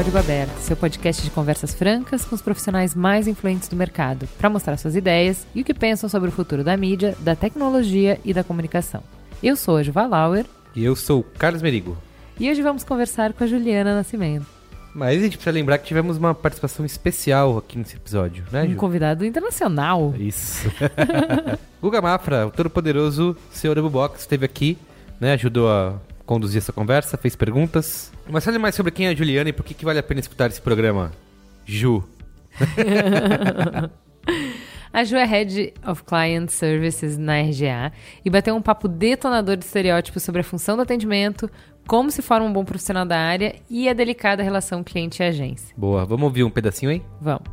Código Aberto, seu podcast de conversas francas com os profissionais mais influentes do mercado, para mostrar suas ideias e o que pensam sobre o futuro da mídia, da tecnologia e da comunicação. Eu sou a Juva Lauer. E eu sou o Carlos Merigo. E hoje vamos conversar com a Juliana Nascimento. Mas a gente precisa lembrar que tivemos uma participação especial aqui nesse episódio, né, Ju? Um convidado internacional. Isso. Guga Mafra, o todo-poderoso senhor Box, esteve aqui, né, ajudou a conduzir essa conversa, fez perguntas. Mas fale mais sobre quem é a Juliana e por que, que vale a pena escutar esse programa. Ju. A Ju é Head of Client Services na RGA e bateu um papo detonador de estereótipos sobre a função do atendimento, como se forma um bom profissional da área e a delicada relação cliente e agência. Boa, vamos ouvir um pedacinho aí? Vamos.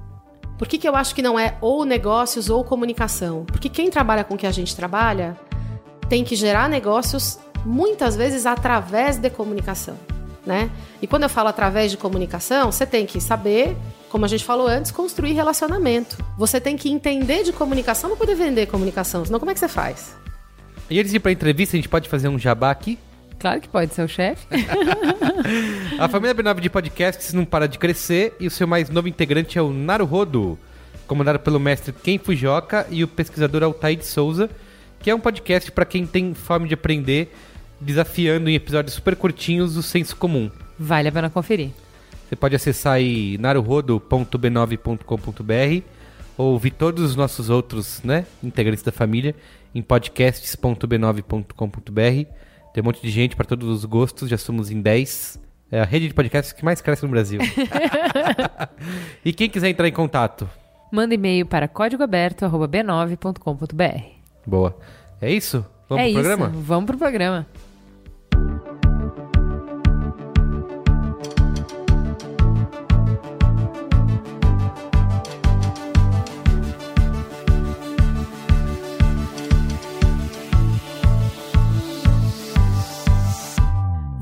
Por que, que eu acho que não é ou negócios ou comunicação? Porque quem trabalha com o que a gente trabalha tem que gerar negócios muitas vezes através de comunicação. Né? E quando eu falo através de comunicação, você tem que saber, como a gente falou antes, construir relacionamento. Você tem que entender de comunicação para poder vender comunicação, senão como é que você faz? E antes de ir para a entrevista, a gente pode fazer um jabá aqui? Claro que pode ser o chefe. a família B9 de podcasts não para de crescer e o seu mais novo integrante é o Naruhodo, comandado pelo mestre Ken Fujioka e o pesquisador Altair de Souza, que é um podcast para quem tem fome de aprender, desafiando em episódios super curtinhos o senso comum. Vale a pena conferir. Você pode acessar aí naruhodo.b9.com.br ou ouvir todos os nossos outros né, integrantes da família em podcasts.b9.com.br. Tem um monte de gente para todos os gostos, já somos em 10. É a rede de podcasts que mais cresce no Brasil. e quem quiser entrar em contato? Manda e-mail para códigoaberto.b9.com.br. Boa. É isso? Vamos é pro isso. programa? Vamos pro programa.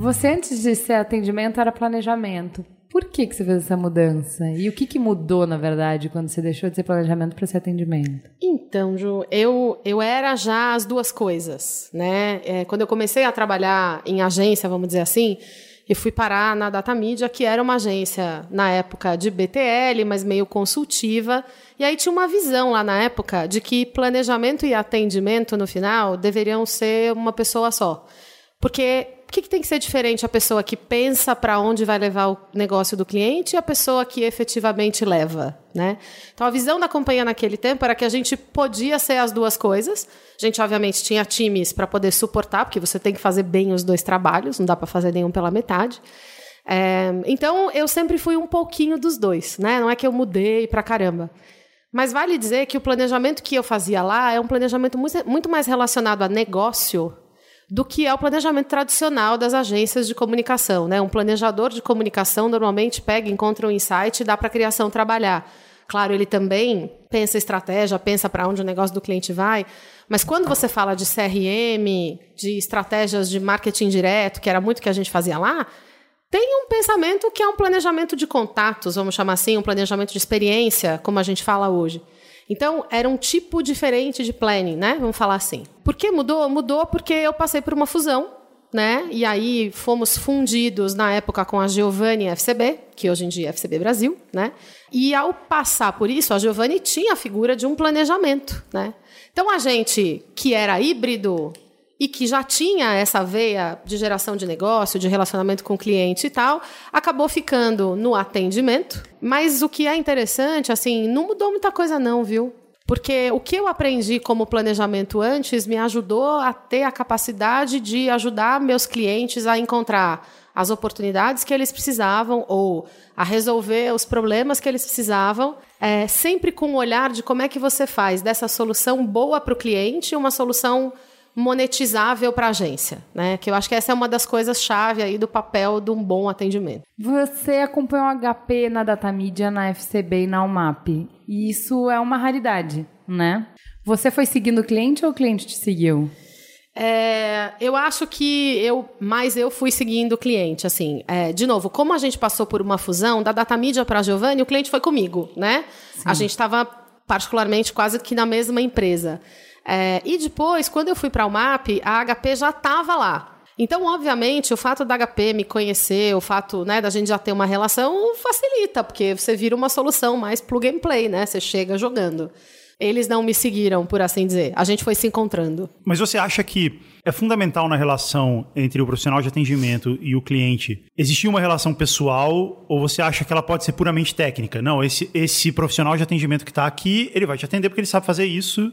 Você, antes de ser atendimento, era planejamento. Por que, que você fez essa mudança? E o que, que mudou, na verdade, quando você deixou de ser planejamento para ser atendimento? Então, Ju, eu, eu era já as duas coisas, né? É, quando eu comecei a trabalhar em agência, vamos dizer assim, eu fui parar na Data Media, que era uma agência, na época, de BTL, mas meio consultiva. E aí tinha uma visão lá na época de que planejamento e atendimento, no final, deveriam ser uma pessoa só. Porque o que, que, tem que ser diferente a pessoa que pensa para onde vai levar o negócio do cliente e a pessoa que efetivamente leva, né? Então a visão da companhia naquele tempo era que a gente podia ser as duas coisas. A gente obviamente tinha times para poder suportar, porque você tem que fazer bem os dois trabalhos, não dá para fazer nenhum pela metade. É, então eu sempre fui um pouquinho dos dois, né? Não é que eu mudei para caramba. Mas vale dizer que o planejamento que eu fazia lá é um planejamento muito mais relacionado a negócio do que é o planejamento tradicional das agências de comunicação. Né? Um planejador de comunicação normalmente pega, encontra um insight e dá para a criação trabalhar. Claro, ele também pensa estratégia, pensa para onde o negócio do cliente vai, mas quando você fala de CRM, de estratégias de marketing direto, que era muito que a gente fazia lá, tem um pensamento que é um planejamento de contatos, vamos chamar assim, um planejamento de experiência, como a gente fala hoje. Então, era um tipo diferente de planning, né? Vamos falar assim. Por que mudou? Mudou porque eu passei por uma fusão, né? E aí fomos fundidos na época com a Giovanni FCB, que hoje em dia é FCB Brasil, né? E ao passar por isso, a Giovanni tinha a figura de um planejamento, né? Então a gente que era híbrido e que já tinha essa veia de geração de negócio, de relacionamento com o cliente e tal, acabou ficando no atendimento. Mas o que é interessante, assim, não mudou muita coisa não, viu? Porque o que eu aprendi como planejamento antes me ajudou a ter a capacidade de ajudar meus clientes a encontrar as oportunidades que eles precisavam ou a resolver os problemas que eles precisavam, é, sempre com o olhar de como é que você faz dessa solução boa para o cliente uma solução monetizável para a agência, né? Que eu acho que essa é uma das coisas chave aí do papel de um bom atendimento. Você acompanhou o HP na Datamídia, na FCB e na UMAP. E isso é uma raridade, né? Você foi seguindo o cliente ou o cliente te seguiu? É, eu acho que eu, mais eu fui seguindo o cliente, assim. É, de novo, como a gente passou por uma fusão da Datamídia para a Giovanni, o cliente foi comigo, né? Sim. A gente estava particularmente quase que na mesma empresa. É, e depois, quando eu fui para o MAP, a HP já estava lá. Então, obviamente, o fato da HP me conhecer, o fato né, da gente já ter uma relação, facilita, porque você vira uma solução mais plug and play, né? Você chega jogando. Eles não me seguiram, por assim dizer. A gente foi se encontrando. Mas você acha que é fundamental na relação entre o profissional de atendimento e o cliente existir uma relação pessoal ou você acha que ela pode ser puramente técnica? Não, esse, esse profissional de atendimento que está aqui, ele vai te atender porque ele sabe fazer isso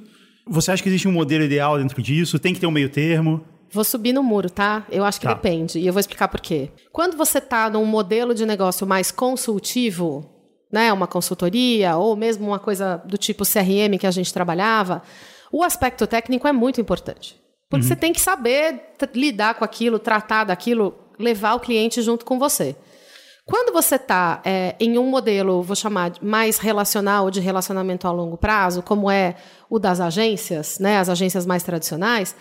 você acha que existe um modelo ideal dentro disso? Tem que ter um meio termo? Vou subir no muro, tá? Eu acho que tá. depende. E eu vou explicar por quê. Quando você está num modelo de negócio mais consultivo, né, uma consultoria, ou mesmo uma coisa do tipo CRM que a gente trabalhava, o aspecto técnico é muito importante. Porque uhum. você tem que saber lidar com aquilo, tratar daquilo, levar o cliente junto com você. Quando você está é, em um modelo, vou chamar mais relacional, de relacionamento a longo prazo, como é o das agências, né, as agências mais tradicionais,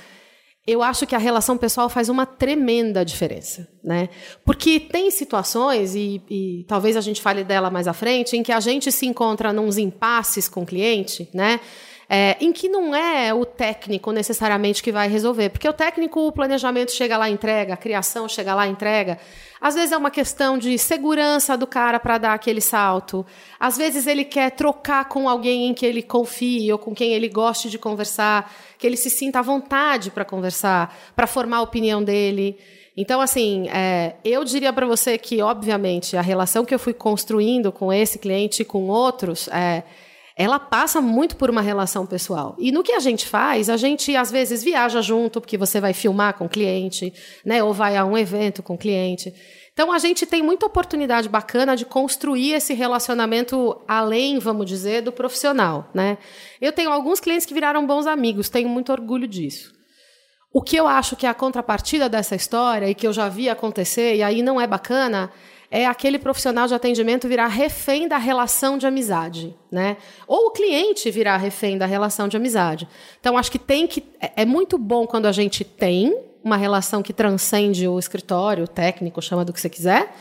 eu acho que a relação pessoal faz uma tremenda diferença, né? Porque tem situações, e, e, talvez a gente fale dela mais à frente, em que a gente se encontra nos impasses com o cliente, né? É, em que não é o técnico necessariamente que vai resolver. Porque o técnico, o planejamento chega lá, entrega, a criação chega lá, entrega. Às vezes é uma questão de segurança do cara para dar aquele salto. Às vezes ele quer trocar com alguém em que ele confie ou com quem ele goste de conversar, que ele se sinta à vontade para conversar, para formar a opinião dele. Então, assim, é, eu diria para você que, obviamente, a relação que eu fui construindo com esse cliente e com outros é, ela passa muito por uma relação pessoal. E no que a gente faz, a gente às vezes viaja junto, porque você vai filmar com o cliente, né, ou vai a um evento com o cliente. Então a gente tem muita oportunidade bacana de construir esse relacionamento além, vamos dizer, do profissional, né? Eu tenho alguns clientes que viraram bons amigos, tenho muito orgulho disso. O que eu acho que é a contrapartida dessa história e que eu já vi acontecer e aí não é bacana é aquele profissional de atendimento virar refém da relação de amizade, né? Ou o cliente virar refém da relação de amizade. Então acho que tem que é, é muito bom quando a gente tem uma relação que transcende o escritório, o técnico, chama do que você quiser,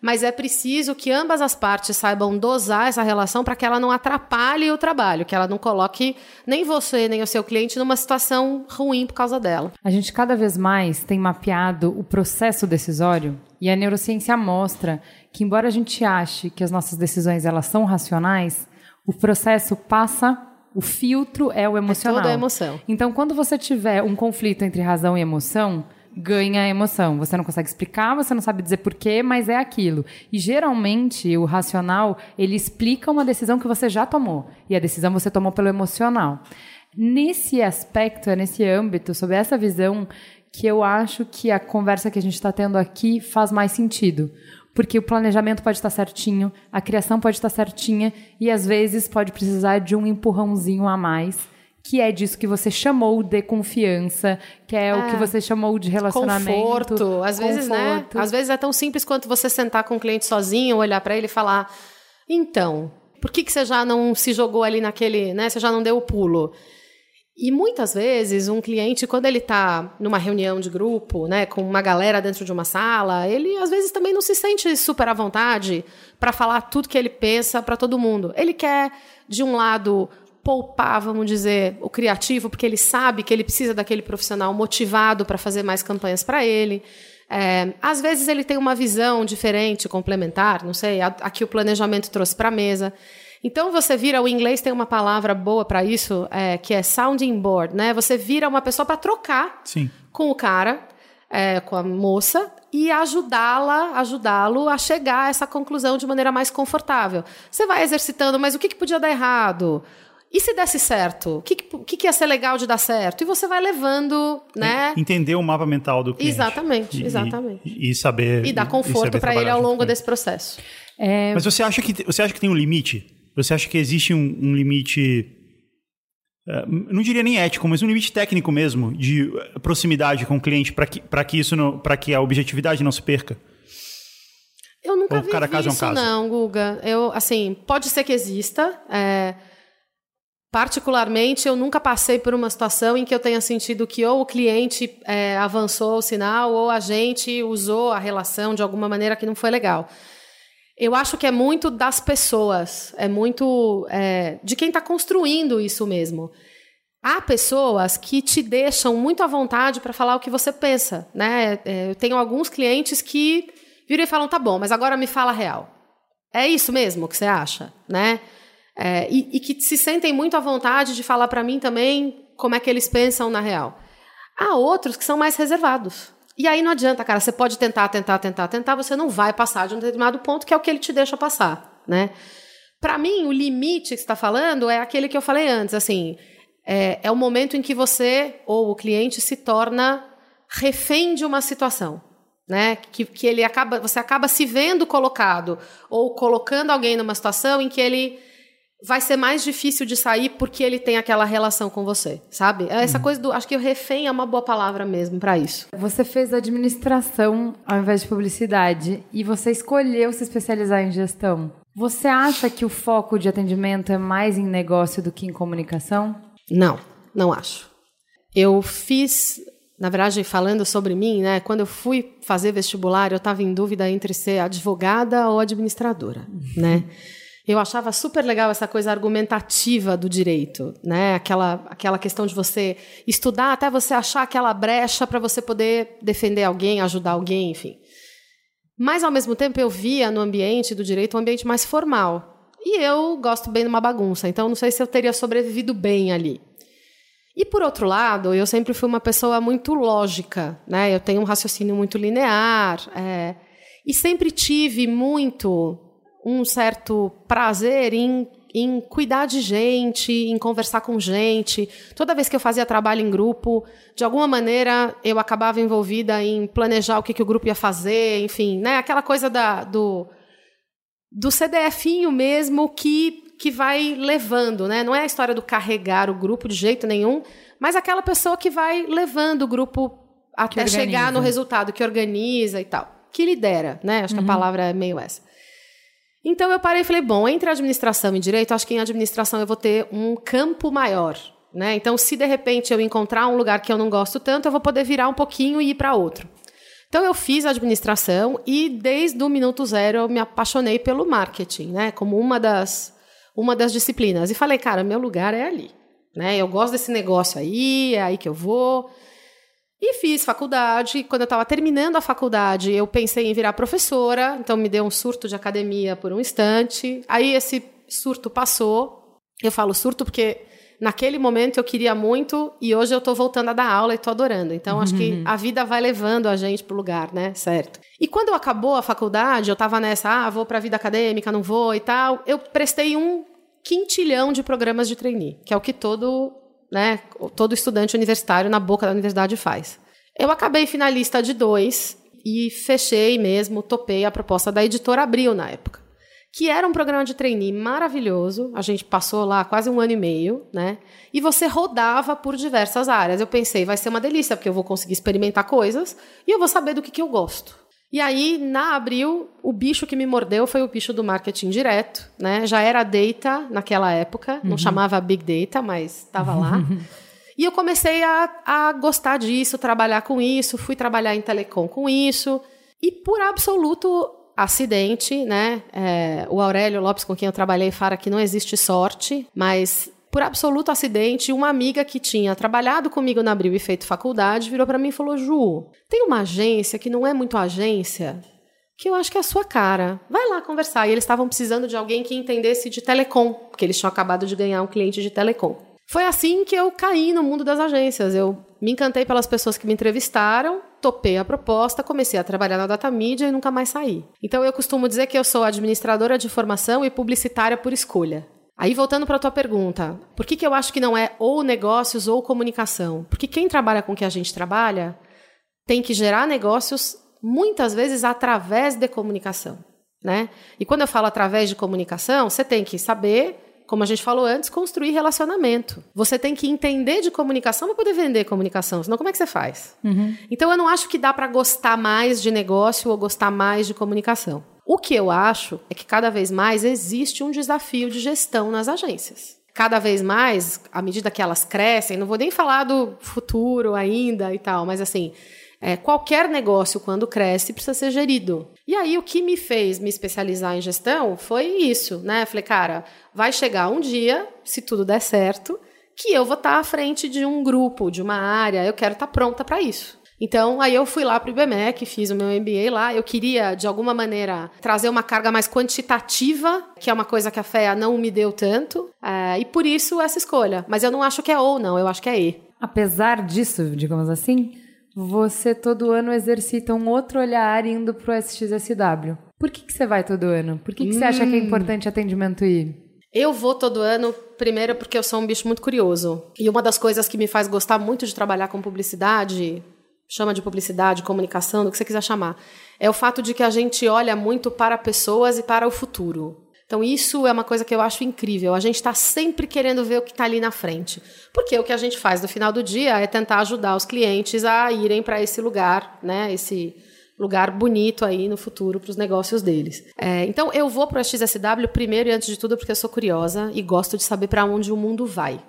mas é preciso que ambas as partes saibam dosar essa relação para que ela não atrapalhe o trabalho, que ela não coloque nem você nem o seu cliente numa situação ruim por causa dela. A gente cada vez mais tem mapeado o processo decisório e a neurociência mostra que, embora a gente ache que as nossas decisões elas são racionais, o processo passa o filtro é o emocional. É toda a emoção. Então, quando você tiver um conflito entre razão e emoção, ganha emoção. Você não consegue explicar, você não sabe dizer porquê, mas é aquilo. E geralmente o racional, ele explica uma decisão que você já tomou. E a decisão você tomou pelo emocional. Nesse aspecto, é nesse âmbito, sob essa visão, que eu acho que a conversa que a gente está tendo aqui faz mais sentido. Porque o planejamento pode estar certinho, a criação pode estar certinha e às vezes pode precisar de um empurrãozinho a mais, que é disso que você chamou de confiança, que é, é o que é. você chamou de relacionamento. Conforto. Às conforto. vezes, né? Às vezes é tão simples quanto você sentar com o cliente sozinho, olhar para ele e falar: "Então, por que que você já não se jogou ali naquele, né? Você já não deu o pulo?" E muitas vezes um cliente, quando ele está numa reunião de grupo, né, com uma galera dentro de uma sala, ele às vezes também não se sente super à vontade para falar tudo que ele pensa para todo mundo. Ele quer, de um lado, poupar, vamos dizer, o criativo, porque ele sabe que ele precisa daquele profissional motivado para fazer mais campanhas para ele. É, às vezes ele tem uma visão diferente, complementar, não sei, aqui o planejamento trouxe para a mesa. Então você vira, o inglês tem uma palavra boa para isso, é, que é sounding board, né? Você vira uma pessoa para trocar Sim. com o cara, é, com a moça, e ajudá-la, ajudá-lo a chegar a essa conclusão de maneira mais confortável. Você vai exercitando, mas o que, que podia dar errado? E se desse certo? O que, que, que ia ser legal de dar certo? E você vai levando, né? Entender o mapa mental do cliente. Exatamente, exatamente. E, e saber. E dar conforto para ele ao longo desse processo. É... Mas você acha, que, você acha que tem um limite? Você acha que existe um, um limite. Uh, não diria nem ético, mas um limite técnico mesmo, de proximidade com o cliente, para que, que isso para que a objetividade não se perca? Eu nunca Ou vi cada caso isso, é um caso? não, Guga. Eu, assim, pode ser que exista. É... Particularmente, eu nunca passei por uma situação em que eu tenha sentido que ou o cliente é, avançou o sinal ou a gente usou a relação de alguma maneira que não foi legal. Eu acho que é muito das pessoas, é muito é, de quem está construindo isso mesmo. Há pessoas que te deixam muito à vontade para falar o que você pensa, né? É, eu tenho alguns clientes que viram e falam, tá bom, mas agora me fala a real. É isso mesmo que você acha, né? É, e, e, que se sentem muito à vontade de falar para mim também como é que eles pensam na real. Há outros que são mais reservados. E aí não adianta, cara, você pode tentar, tentar, tentar, tentar, você não vai passar de um determinado ponto que é o que ele te deixa passar, né? Para mim, o limite que está falando é aquele que eu falei antes, assim, é, é o momento em que você ou o cliente se torna refém de uma situação né? Que, que ele acaba, você acaba se vendo colocado ou colocando alguém numa situação em que ele vai ser mais difícil de sair porque ele tem aquela relação com você, sabe? É essa uhum. coisa do, acho que o refém é uma boa palavra mesmo para isso. Você fez administração ao invés de publicidade e você escolheu se especializar em gestão. Você acha que o foco de atendimento é mais em negócio do que em comunicação? Não, não acho. Eu fiz na verdade, falando sobre mim, né, quando eu fui fazer vestibular, eu estava em dúvida entre ser advogada ou administradora, né? Eu achava super legal essa coisa argumentativa do direito, né? Aquela, aquela questão de você estudar até você achar aquela brecha para você poder defender alguém, ajudar alguém, enfim. Mas, ao mesmo tempo, eu via no ambiente do direito um ambiente mais formal. E eu gosto bem de uma bagunça, então não sei se eu teria sobrevivido bem ali. E por outro lado, eu sempre fui uma pessoa muito lógica, né? Eu tenho um raciocínio muito linear é, e sempre tive muito um certo prazer em, em cuidar de gente, em conversar com gente. Toda vez que eu fazia trabalho em grupo, de alguma maneira eu acabava envolvida em planejar o que, que o grupo ia fazer, enfim, né? Aquela coisa da, do do CDFinho mesmo que que vai levando, né? Não é a história do carregar o grupo de jeito nenhum, mas aquela pessoa que vai levando o grupo até chegar no resultado, que organiza e tal, que lidera, né? Acho uhum. que a uhum. palavra é meio essa. Então eu parei e falei, bom, entre administração e direito, acho que em administração eu vou ter um campo maior, né? Então, se de repente eu encontrar um lugar que eu não gosto tanto, eu vou poder virar um pouquinho e ir para outro. Então eu fiz administração e desde o minuto zero eu me apaixonei pelo marketing, né? Como uma das uma das disciplinas. E falei, cara, meu lugar é ali. Né? Eu gosto desse negócio aí, é aí que eu vou. E fiz faculdade. Quando eu estava terminando a faculdade, eu pensei em virar professora, então me deu um surto de academia por um instante. Aí esse surto passou. Eu falo surto porque naquele momento eu queria muito e hoje eu estou voltando a dar aula e estou adorando. Então acho que uhum. a vida vai levando a gente para o lugar, né? Certo. E quando acabou a faculdade, eu estava nessa, ah, vou para a vida acadêmica, não vou e tal. Eu prestei um quintilhão de programas de trainee, que é o que todo, né, todo estudante universitário na boca da universidade faz. Eu acabei finalista de dois e fechei mesmo, topei a proposta da editora Abril na época que era um programa de trainee maravilhoso. A gente passou lá quase um ano e meio, né? E você rodava por diversas áreas. Eu pensei, vai ser uma delícia, porque eu vou conseguir experimentar coisas e eu vou saber do que, que eu gosto. E aí, na Abril, o bicho que me mordeu foi o bicho do marketing direto, né? Já era data naquela época, uhum. não chamava Big Data, mas estava lá. E eu comecei a, a gostar disso, trabalhar com isso, fui trabalhar em telecom com isso. E por absoluto acidente, né? É, o Aurélio Lopes, com quem eu trabalhei, fala que não existe sorte, mas por absoluto acidente, uma amiga que tinha trabalhado comigo na Abril e feito faculdade virou para mim e falou: Ju, tem uma agência que não é muito agência, que eu acho que é a sua cara. Vai lá conversar. E eles estavam precisando de alguém que entendesse de telecom, porque eles tinham acabado de ganhar um cliente de telecom. Foi assim que eu caí no mundo das agências. Eu me encantei pelas pessoas que me entrevistaram, topei a proposta, comecei a trabalhar na data mídia e nunca mais saí. Então eu costumo dizer que eu sou administradora de formação e publicitária por escolha. Aí voltando para a tua pergunta, por que, que eu acho que não é ou negócios ou comunicação? Porque quem trabalha com o que a gente trabalha tem que gerar negócios muitas vezes através de comunicação, né? E quando eu falo através de comunicação, você tem que saber como a gente falou antes, construir relacionamento. Você tem que entender de comunicação para poder vender comunicação, senão como é que você faz? Uhum. Então eu não acho que dá para gostar mais de negócio ou gostar mais de comunicação. O que eu acho é que cada vez mais existe um desafio de gestão nas agências. Cada vez mais, à medida que elas crescem, não vou nem falar do futuro ainda e tal, mas assim, é, qualquer negócio, quando cresce, precisa ser gerido. E aí, o que me fez me especializar em gestão foi isso, né? Falei, cara, vai chegar um dia, se tudo der certo, que eu vou estar à frente de um grupo, de uma área, eu quero estar pronta para isso. Então, aí eu fui lá para o IBMEC, fiz o meu MBA lá. Eu queria, de alguma maneira, trazer uma carga mais quantitativa, que é uma coisa que a FEA não me deu tanto. É, e por isso essa escolha. Mas eu não acho que é ou não, eu acho que é E. Apesar disso, digamos assim, você todo ano exercita um outro olhar indo para o SXSW. Por que, que você vai todo ano? Por que, que hum. você acha que é hum. importante atendimento ir? Eu vou todo ano, primeiro porque eu sou um bicho muito curioso. E uma das coisas que me faz gostar muito de trabalhar com publicidade, chama de publicidade, comunicação, do que você quiser chamar, é o fato de que a gente olha muito para pessoas e para o futuro. Então, isso é uma coisa que eu acho incrível. A gente está sempre querendo ver o que está ali na frente. Porque o que a gente faz no final do dia é tentar ajudar os clientes a irem para esse lugar, né? Esse lugar bonito aí no futuro para os negócios deles. É, então, eu vou para o XSW primeiro e antes de tudo porque eu sou curiosa e gosto de saber para onde o mundo vai.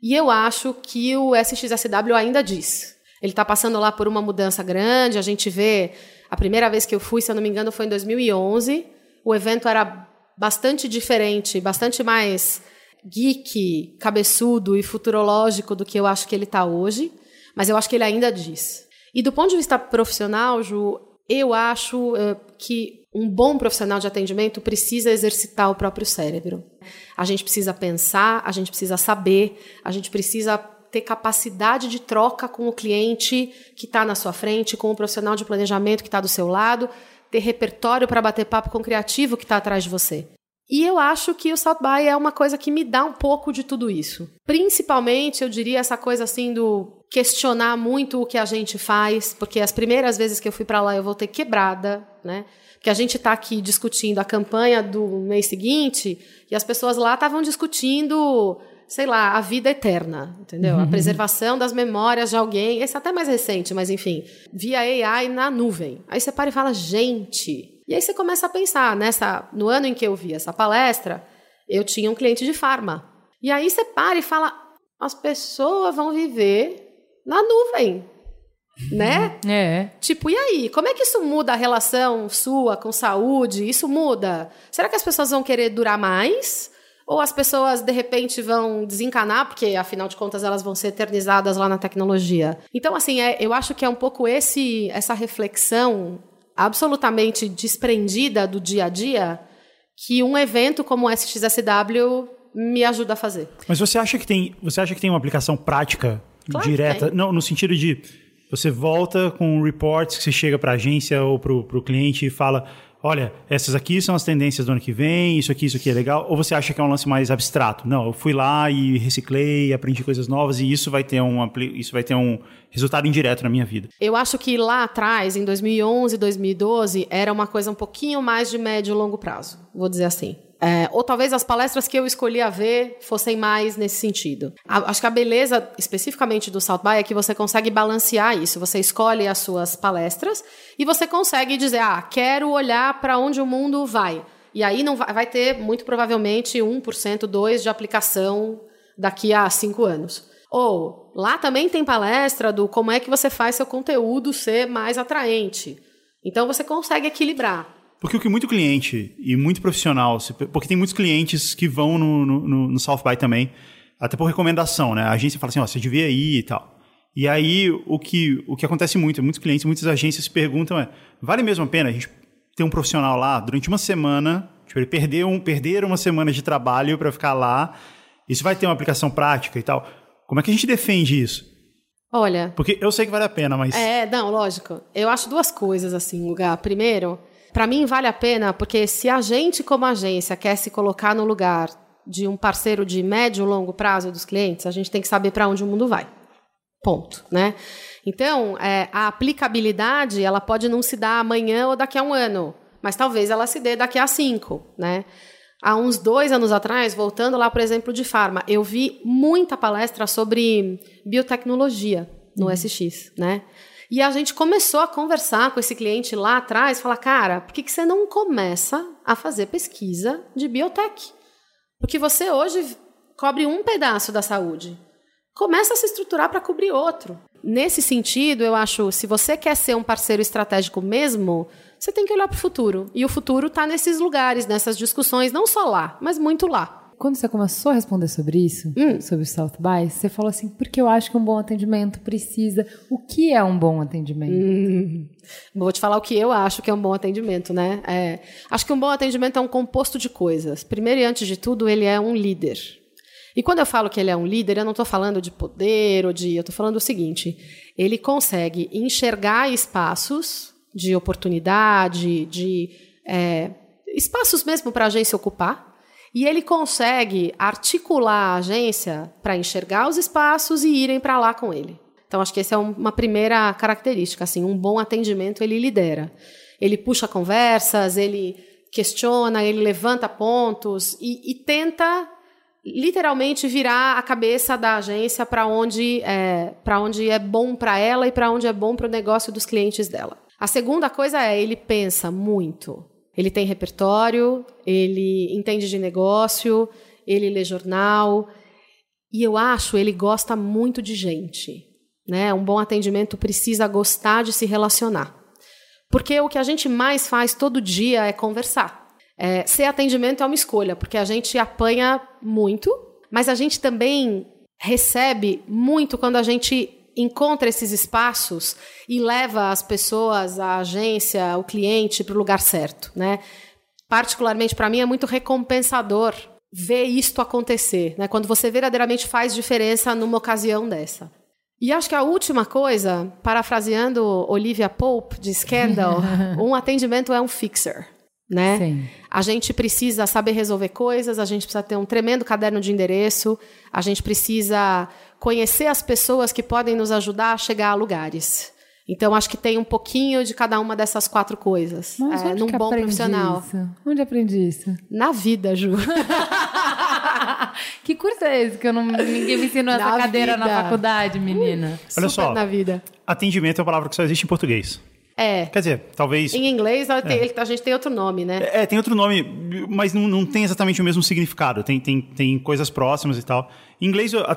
E eu acho que o SXSW ainda diz. Ele está passando lá por uma mudança grande. A gente vê. A primeira vez que eu fui, se eu não me engano, foi em 2011. O evento era bastante diferente, bastante mais geek, cabeçudo e futurológico do que eu acho que ele está hoje. Mas eu acho que ele ainda diz. E do ponto de vista profissional, Ju, eu acho uh, que um bom profissional de atendimento precisa exercitar o próprio cérebro. A gente precisa pensar, a gente precisa saber, a gente precisa ter capacidade de troca com o cliente que está na sua frente, com o profissional de planejamento que está do seu lado, ter repertório para bater papo com o criativo que está atrás de você. E eu acho que o South by é uma coisa que me dá um pouco de tudo isso. Principalmente, eu diria, essa coisa assim do questionar muito o que a gente faz, porque as primeiras vezes que eu fui para lá eu voltei quebrada, né? Porque a gente está aqui discutindo a campanha do mês seguinte e as pessoas lá estavam discutindo sei lá, a vida eterna, entendeu? Uhum. A preservação das memórias de alguém, esse é até mais recente, mas enfim, via AI na nuvem. Aí você para e fala, gente. E aí você começa a pensar, nessa, no ano em que eu vi essa palestra, eu tinha um cliente de farma. E aí você para e fala, as pessoas vão viver na nuvem. Né? É. Tipo, e aí? Como é que isso muda a relação sua com saúde? Isso muda? Será que as pessoas vão querer durar mais? Ou as pessoas de repente vão desencanar, porque afinal de contas elas vão ser eternizadas lá na tecnologia. Então, assim, é, eu acho que é um pouco esse essa reflexão absolutamente desprendida do dia a dia que um evento como o SXSW me ajuda a fazer. Mas você acha que tem, você acha que tem uma aplicação prática claro direta? Não, no sentido de você volta com reports que você chega para a agência ou para o cliente e fala olha, essas aqui são as tendências do ano que vem, isso aqui, isso aqui é legal? Ou você acha que é um lance mais abstrato? Não, eu fui lá e reciclei, aprendi coisas novas e isso vai ter um, isso vai ter um resultado indireto na minha vida. Eu acho que lá atrás, em 2011, 2012, era uma coisa um pouquinho mais de médio e longo prazo, vou dizer assim. É, ou talvez as palestras que eu escolhi a ver fossem mais nesse sentido. A, acho que a beleza, especificamente do South By, é que você consegue balancear isso. Você escolhe as suas palestras e você consegue dizer, ah, quero olhar para onde o mundo vai. E aí não vai, vai ter, muito provavelmente, 1%, 2% de aplicação daqui a cinco anos. Ou lá também tem palestra do como é que você faz seu conteúdo ser mais atraente. Então você consegue equilibrar. Porque o que muito cliente e muito profissional, porque tem muitos clientes que vão no, no, no South By também, até por recomendação, né? A agência fala assim, ó, oh, você devia ir e tal. E aí, o que, o que acontece muito, muitos clientes, muitas agências perguntam é, vale mesmo a pena a gente ter um profissional lá durante uma semana, tipo, ele perder, um, perder uma semana de trabalho para ficar lá, isso vai ter uma aplicação prática e tal. Como é que a gente defende isso? Olha... Porque eu sei que vale a pena, mas... É, não, lógico. Eu acho duas coisas, assim, lugar. Primeiro para mim vale a pena porque se a gente como agência quer se colocar no lugar de um parceiro de médio e longo prazo dos clientes, a gente tem que saber para onde o mundo vai. Ponto, né? Então, é, a aplicabilidade, ela pode não se dar amanhã ou daqui a um ano, mas talvez ela se dê daqui a cinco, né? Há uns dois anos atrás, voltando lá, por exemplo, de farma, eu vi muita palestra sobre biotecnologia no uhum. SX, né? E a gente começou a conversar com esse cliente lá atrás, falar, cara, por que, que você não começa a fazer pesquisa de biotech? Porque você hoje cobre um pedaço da saúde. Começa a se estruturar para cobrir outro. Nesse sentido, eu acho, se você quer ser um parceiro estratégico mesmo, você tem que olhar para o futuro. E o futuro está nesses lugares, nessas discussões, não só lá, mas muito lá quando você começou a responder sobre isso, hum. sobre o South By, você falou assim, porque eu acho que um bom atendimento precisa. O que é um bom atendimento? Hum. Vou te falar o que eu acho que é um bom atendimento, né? É, acho que um bom atendimento é um composto de coisas. Primeiro e antes de tudo, ele é um líder. E quando eu falo que ele é um líder, eu não estou falando de poder ou de. Eu estou falando o seguinte: ele consegue enxergar espaços de oportunidade, de é, espaços mesmo para a agência ocupar e ele consegue articular a agência para enxergar os espaços e irem para lá com ele. Então, acho que essa é uma primeira característica. Assim, um bom atendimento ele lidera. Ele puxa conversas, ele questiona, ele levanta pontos e, e tenta literalmente virar a cabeça da agência para onde é para onde é bom para ela e para onde é bom para o negócio dos clientes dela. A segunda coisa é ele pensa muito. Ele tem repertório, ele entende de negócio, ele lê jornal. E eu acho ele gosta muito de gente. Né? Um bom atendimento precisa gostar de se relacionar. Porque o que a gente mais faz todo dia é conversar. É, ser atendimento é uma escolha, porque a gente apanha muito, mas a gente também recebe muito quando a gente encontra esses espaços e leva as pessoas, a agência, o cliente para o lugar certo, né? Particularmente para mim é muito recompensador ver isto acontecer, né? Quando você verdadeiramente faz diferença numa ocasião dessa. E acho que a última coisa, parafraseando Olivia Pope de Scandal, um atendimento é um fixer né? Sim. A gente precisa saber resolver coisas, a gente precisa ter um tremendo caderno de endereço, a gente precisa conhecer as pessoas que podem nos ajudar a chegar a lugares. Então, acho que tem um pouquinho de cada uma dessas quatro coisas. Mas é, num bom profissional. Isso? Onde aprendi isso? Na vida, Ju. que curso é esse que eu não, ninguém me ensinou essa na cadeira vida. na faculdade, menina? Olha só. na vida. Atendimento é uma palavra que só existe em português. É. Quer dizer, talvez. Em inglês é. a gente tem outro nome, né? É, tem outro nome, mas não, não tem exatamente o mesmo significado. Tem, tem, tem coisas próximas e tal. Em inglês, a,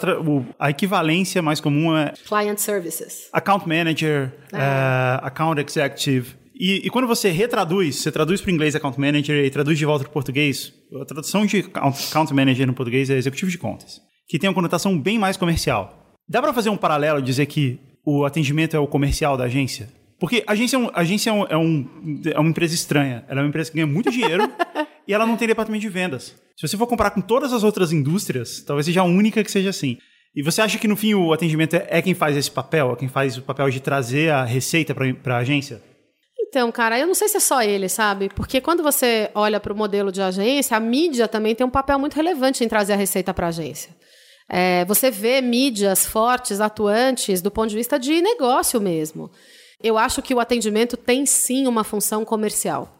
a equivalência mais comum é. Client Services. Account Manager, uh, Account Executive. E, e, quando você retraduz, você traduz para o inglês Account Manager e traduz de volta para o português, a tradução de Account Manager no português é Executivo de Contas, que tem uma conotação bem mais comercial. Dá para fazer um paralelo e dizer que o atendimento é o comercial da agência? Porque a agência, é, um, a agência é, um, é, um, é uma empresa estranha. Ela é uma empresa que ganha muito dinheiro e ela não tem departamento de vendas. Se você for comparar com todas as outras indústrias, talvez seja a única que seja assim. E você acha que no fim o atendimento é, é quem faz esse papel? É quem faz o papel de trazer a receita para a agência? Então, cara, eu não sei se é só ele, sabe? Porque quando você olha para o modelo de agência, a mídia também tem um papel muito relevante em trazer a receita para a agência. É, você vê mídias fortes, atuantes, do ponto de vista de negócio mesmo. Eu acho que o atendimento tem sim uma função comercial.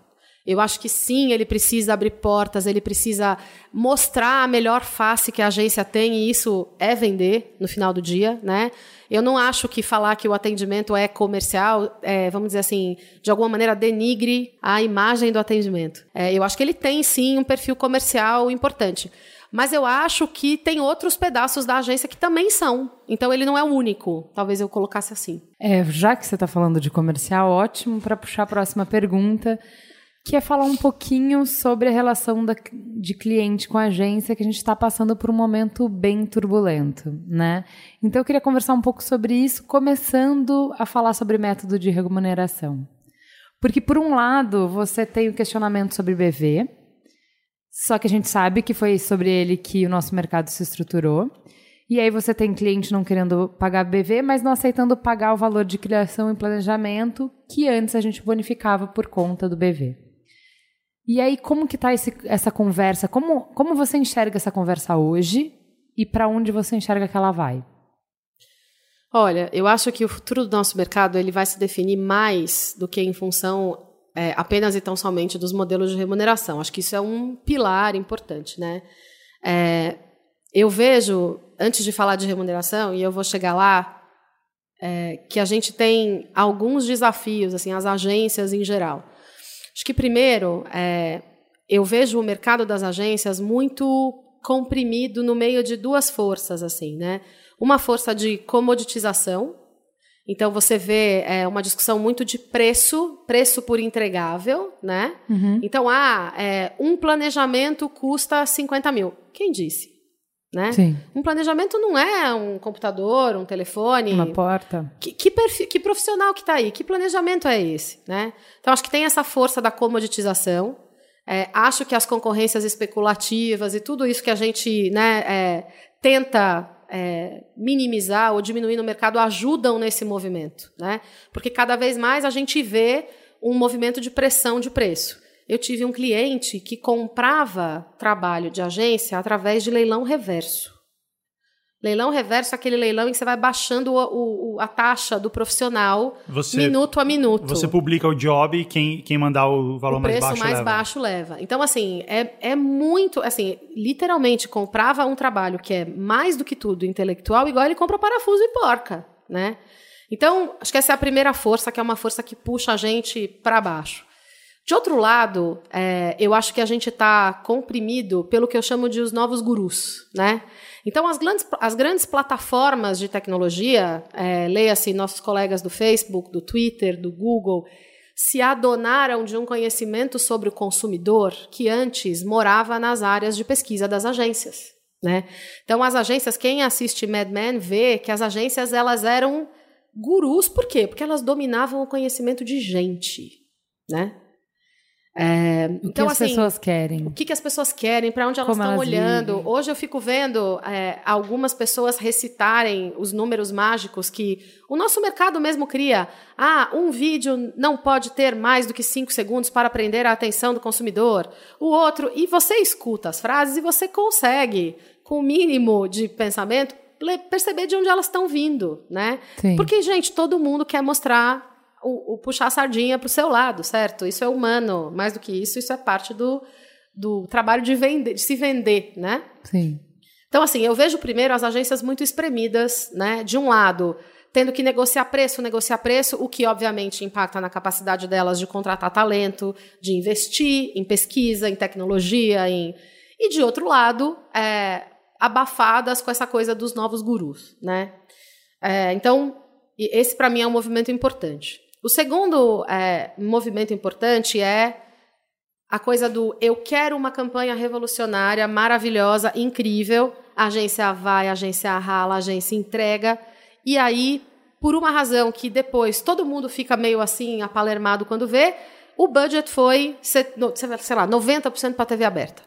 Eu acho que sim, ele precisa abrir portas, ele precisa mostrar a melhor face que a agência tem, e isso é vender no final do dia, né? Eu não acho que falar que o atendimento é comercial, é, vamos dizer assim, de alguma maneira denigre a imagem do atendimento. É, eu acho que ele tem sim um perfil comercial importante. Mas eu acho que tem outros pedaços da agência que também são. Então ele não é o único. Talvez eu colocasse assim. É, já que você está falando de comercial, ótimo para puxar a próxima pergunta, que é falar um pouquinho sobre a relação da, de cliente com a agência, que a gente está passando por um momento bem turbulento, né? Então eu queria conversar um pouco sobre isso, começando a falar sobre método de remuneração. Porque, por um lado, você tem o questionamento sobre BV, só que a gente sabe que foi sobre ele que o nosso mercado se estruturou. E aí você tem cliente não querendo pagar BV, mas não aceitando pagar o valor de criação e planejamento que antes a gente bonificava por conta do BV. E aí, como que tá esse, essa conversa? Como, como você enxerga essa conversa hoje e para onde você enxerga que ela vai? Olha, eu acho que o futuro do nosso mercado ele vai se definir mais do que em função é, apenas e tão somente dos modelos de remuneração. Acho que isso é um pilar importante, né? É, eu vejo, antes de falar de remuneração, e eu vou chegar lá, é, que a gente tem alguns desafios, assim, as agências em geral. Acho que primeiro, é, eu vejo o mercado das agências muito comprimido no meio de duas forças, assim, né? Uma força de comoditização, então você vê é, uma discussão muito de preço, preço por entregável, né? Uhum. Então, ah, é, um planejamento custa 50 mil. Quem disse? Né? Sim. Um planejamento não é um computador, um telefone. Uma porta. Que, que, perfil, que profissional que está aí? Que planejamento é esse? Né? Então, acho que tem essa força da comoditização. É, acho que as concorrências especulativas e tudo isso que a gente né, é, tenta é, minimizar ou diminuir no mercado ajudam nesse movimento, né? Porque cada vez mais a gente vê um movimento de pressão de preço. Eu tive um cliente que comprava trabalho de agência através de leilão reverso. Leilão reverso é aquele leilão em que você vai baixando o, o, a taxa do profissional Você- minuto a minuto. Você publica o job e quem, quem mandar o valor o mais preço baixo mais leva. baixo leva. Então, assim, é, é muito. Assim, literalmente comprava um trabalho que é mais do que tudo intelectual, igual ele compra parafuso e porca, né? Então, acho que essa é a primeira força, que é uma força que puxa a gente para baixo. De outro lado, é, eu acho que a gente está comprimido pelo que eu chamo de os novos gurus, né? Então, as grandes, as grandes plataformas de tecnologia, é, leia-se nossos colegas do Facebook, do Twitter, do Google, se adonaram de um conhecimento sobre o consumidor que antes morava nas áreas de pesquisa das agências. Né? Então, as agências, quem assiste Mad Men vê que as agências elas eram gurus, por quê? Porque elas dominavam o conhecimento de gente. Né? É, O que então, as assim, pessoas querem? o que, que as pessoas querem, para onde elas Como estão elas olhando. vivem. Hoje eu fico vendo é, algumas pessoas recitarem os números mágicos que o nosso mercado mesmo cria. Ah, um vídeo não pode ter mais do que cinco segundos para prender a atenção do consumidor. O outro, e você escuta as frases e você consegue, com o mínimo de pensamento, perceber de onde elas estão vindo, né? Sim. Porque, gente, todo mundo quer mostrar o, o puxar a sardinha para o seu lado, certo? Isso é humano. Mais do que isso, isso é parte do, do trabalho de, vender, de se vender, né? Sim. Então, assim, eu vejo primeiro as agências muito espremidas, né? De um lado, tendo que negociar preço, negociar preço, o que obviamente impacta na capacidade delas de contratar talento, de investir em pesquisa, em tecnologia, em... e de outro lado, é, abafadas com essa coisa dos novos gurus, né? É, então, esse para mim é um movimento importante. O segundo é, movimento importante é a coisa do eu quero uma campanha revolucionária, maravilhosa, incrível. A agência vai, a agência rala, a agência entrega. E aí, por uma razão que depois todo mundo fica meio assim, apalermado quando vê, o budget foi, sei lá, 90% para a TV aberta.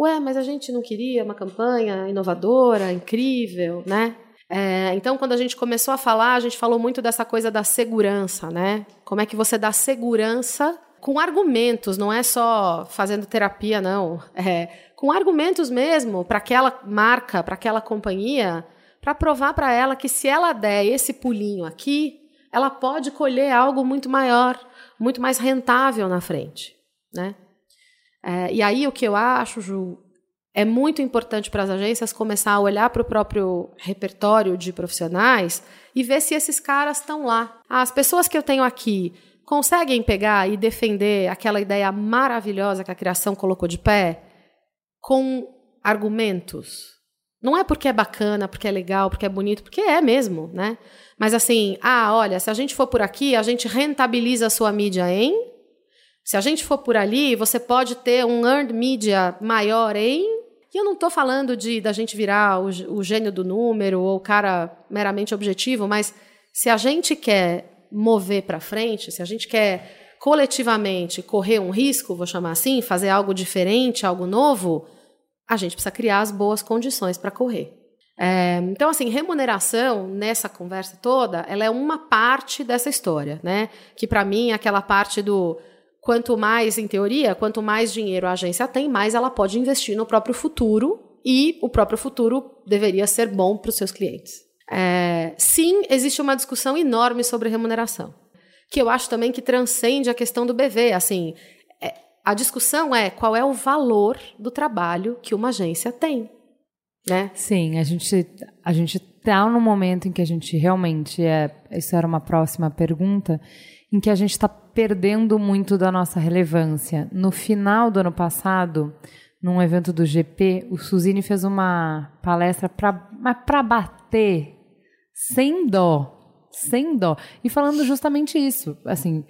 Ué, mas a gente não queria uma campanha inovadora, incrível, né? É, então, quando a gente começou a falar, a gente falou muito dessa coisa da segurança, né? Como é que você dá segurança com argumentos, não é só fazendo terapia, não. É, com argumentos mesmo para aquela marca, para aquela companhia, para provar para ela que se ela der esse pulinho aqui, ela pode colher algo muito maior, muito mais rentável na frente, né? É, e aí o que eu acho, Ju, é muito importante para as agências começar a olhar para o próprio repertório de profissionais e ver se esses caras estão lá. As pessoas que eu tenho aqui conseguem pegar e defender aquela ideia maravilhosa que a criação colocou de pé com argumentos. Não é porque é bacana, porque é legal, porque é bonito, porque é mesmo, né? Mas assim, ah, olha, se a gente for por aqui, a gente rentabiliza a sua mídia em se a gente for por ali, você pode ter um earned media maior em. Eu não estou falando de da gente virar o, o gênio do número ou o cara meramente objetivo, mas se a gente quer mover para frente, se a gente quer coletivamente correr um risco, vou chamar assim, fazer algo diferente, algo novo, a gente precisa criar as boas condições para correr. É, então, assim, remuneração nessa conversa toda, ela é uma parte dessa história, né? Que para mim é aquela parte do quanto mais, em teoria, quanto mais dinheiro a agência tem, mais ela pode investir no próprio futuro e o próprio futuro deveria ser bom para os seus clientes. É, sim, existe uma discussão enorme sobre remuneração, que eu acho também que transcende a questão do BV. Assim, é, a discussão é qual é o valor do trabalho que uma agência tem. Né? Sim, a gente a gente está no momento em que a gente realmente é. Isso era uma próxima pergunta, em que a gente está perdendo muito da nossa relevância. No final do ano passado, num evento do GP, o Suzini fez uma palestra para bater sem dó, sem dó, e falando justamente isso, assim,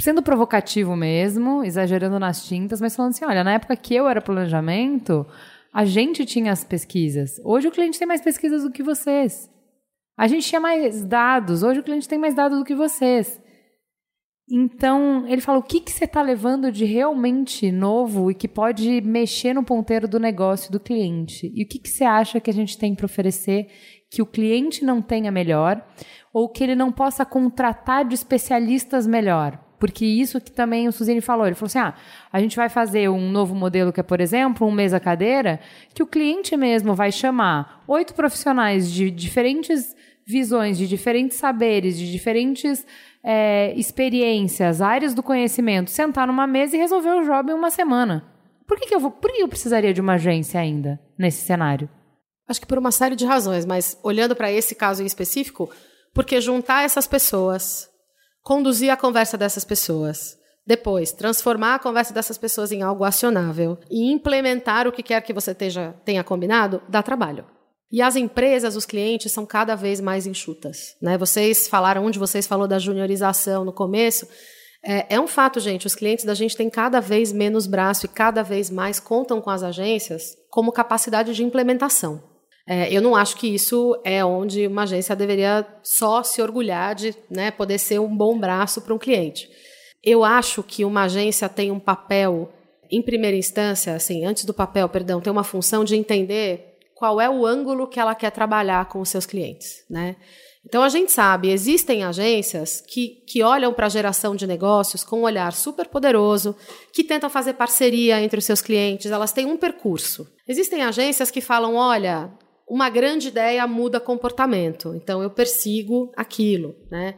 sendo provocativo mesmo, exagerando nas tintas, mas falando assim, olha, na época que eu era planejamento, a gente tinha as pesquisas. Hoje o cliente tem mais pesquisas do que vocês. A gente tinha mais dados. Hoje o cliente tem mais dados do que vocês. Então, ele fala: o que, que você está levando de realmente novo e que pode mexer no ponteiro do negócio do cliente? E o que, que você acha que a gente tem para oferecer que o cliente não tenha melhor ou que ele não possa contratar de especialistas melhor? Porque isso que também o Suzine falou. Ele falou assim: ah, a gente vai fazer um novo modelo que é, por exemplo, um mesa-cadeira, que o cliente mesmo vai chamar oito profissionais de diferentes visões, de diferentes saberes, de diferentes é, experiências, áreas do conhecimento, sentar numa mesa e resolver o job em uma semana. Por que, que eu vou, por que eu precisaria de uma agência ainda nesse cenário? Acho que por uma série de razões, mas olhando para esse caso em específico, porque juntar essas pessoas conduzir a conversa dessas pessoas. Depois, transformar a conversa dessas pessoas em algo acionável e implementar o que quer que você tenha combinado, dá trabalho. E as empresas, os clientes, são cada vez mais enxutas. Né? Vocês falaram, um de vocês falou da juniorização no começo. É, é um fato, gente, os clientes da gente têm cada vez menos braço e cada vez mais contam com as agências como capacidade de implementação. É, eu não acho que isso é onde uma agência deveria só se orgulhar de né, poder ser um bom braço para um cliente. Eu acho que uma agência tem um papel, em primeira instância, assim, antes do papel, perdão, tem uma função de entender qual é o ângulo que ela quer trabalhar com os seus clientes, né? Então a gente sabe, existem agências que, que olham para a geração de negócios com um olhar super poderoso, que tentam fazer parceria entre os seus clientes, elas têm um percurso. Existem agências que falam: olha, uma grande ideia muda comportamento. Então eu persigo aquilo, né?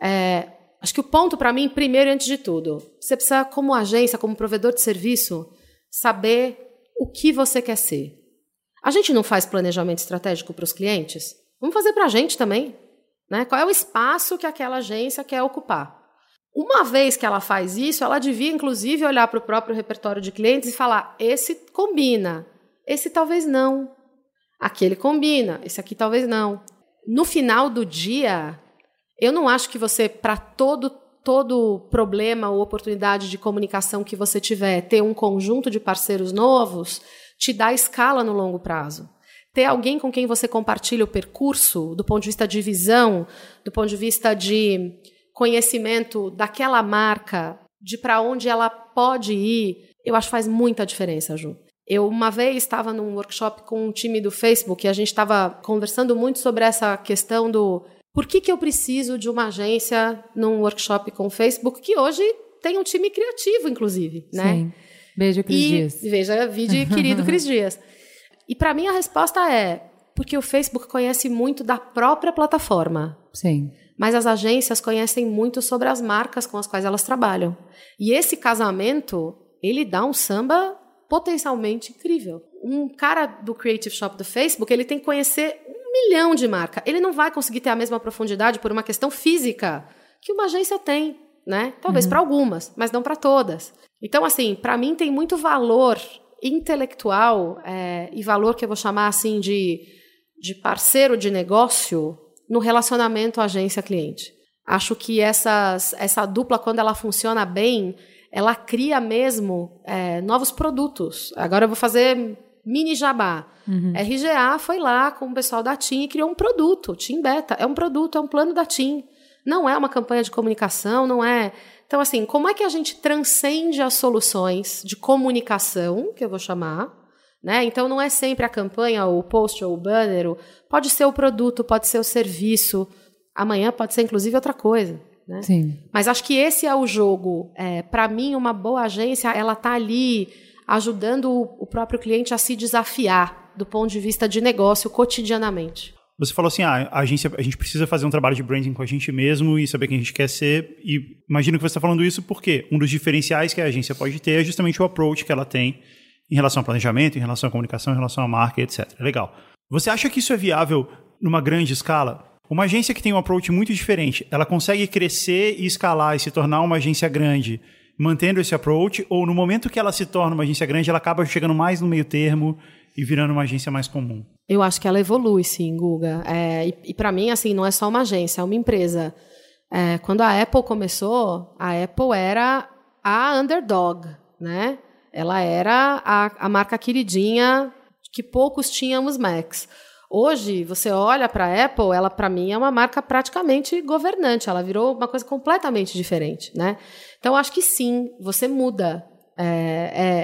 É, acho que o ponto para mim, primeiro e antes de tudo, você precisa, como agência, como provedor de serviço, saber o que você quer ser. A gente não faz planejamento estratégico para os clientes? Vamos fazer para a gente também. Né? Qual é o espaço que aquela agência quer ocupar? Uma vez que ela faz isso, ela devia, inclusive, olhar para o próprio repertório de clientes e falar: esse combina, esse talvez não. Aquele combina, esse aqui talvez não. No final do dia, eu não acho que você, para todo todo problema ou oportunidade de comunicação que você tiver, ter um conjunto de parceiros novos, te dá escala no longo prazo. Ter alguém com quem você compartilha o percurso, do ponto de vista de visão, do ponto de vista de conhecimento daquela marca, de para onde ela pode ir, eu acho que faz muita diferença, Ju. Eu uma vez estava num workshop com um time do Facebook e a gente estava conversando muito sobre essa questão do por que, que eu preciso de uma agência num workshop com o Facebook, que hoje tem um time criativo, inclusive, né? Sim. Beijo, Cris e, Dias. Veja, vídeo querido Cris Dias. E para mim a resposta é porque o Facebook conhece muito da própria plataforma. Sim. Mas as agências conhecem muito sobre as marcas com as quais elas trabalham. E esse casamento, ele dá um samba potencialmente incrível. Um cara do Creative Shop do Facebook, ele tem que conhecer um milhão de marca. Ele não vai conseguir ter a mesma profundidade por uma questão física que uma agência tem, né? Talvez uhum. para algumas, mas não para todas. Então, assim, para mim tem muito valor intelectual é, e valor que eu vou chamar assim de, de parceiro de negócio no relacionamento agência-cliente. Acho que essas, essa dupla, quando ela funciona bem, ela cria mesmo é, novos produtos. Agora eu vou fazer mini jabá. Uhum. RGA foi lá com o pessoal da TIM e criou um produto, TIM Beta. É um produto, é um plano da TIM. Não é uma campanha de comunicação, não é. Então, assim, como é que a gente transcende as soluções de comunicação, que eu vou chamar, né? Então, não é sempre a campanha, ou o post, ou o banner, ou... pode ser o produto, pode ser o serviço, amanhã pode ser inclusive outra coisa. Né? Sim. Mas acho que esse é o jogo. É, Para mim, uma boa agência, ela tá ali ajudando o, o próprio cliente a se desafiar do ponto de vista de negócio cotidianamente. Você falou assim, ah, a agência, a gente precisa fazer um trabalho de branding com a gente mesmo e saber quem a gente quer ser. E imagino que você está falando isso porque um dos diferenciais que a agência pode ter é justamente o approach que ela tem em relação ao planejamento, em relação à comunicação, em relação à marca, etc. Legal. Você acha que isso é viável numa grande escala? Uma agência que tem um approach muito diferente, ela consegue crescer e escalar e se tornar uma agência grande, mantendo esse approach, ou no momento que ela se torna uma agência grande, ela acaba chegando mais no meio termo e virando uma agência mais comum? Eu acho que ela evolui, sim, Guga. É, e e para mim, assim, não é só uma agência, é uma empresa. É, quando a Apple começou, a Apple era a underdog, né? Ela era a, a marca queridinha que poucos tínhamos Macs. Hoje, você olha para a Apple, ela para mim é uma marca praticamente governante, ela virou uma coisa completamente diferente, né? Então, acho que sim, você muda. É,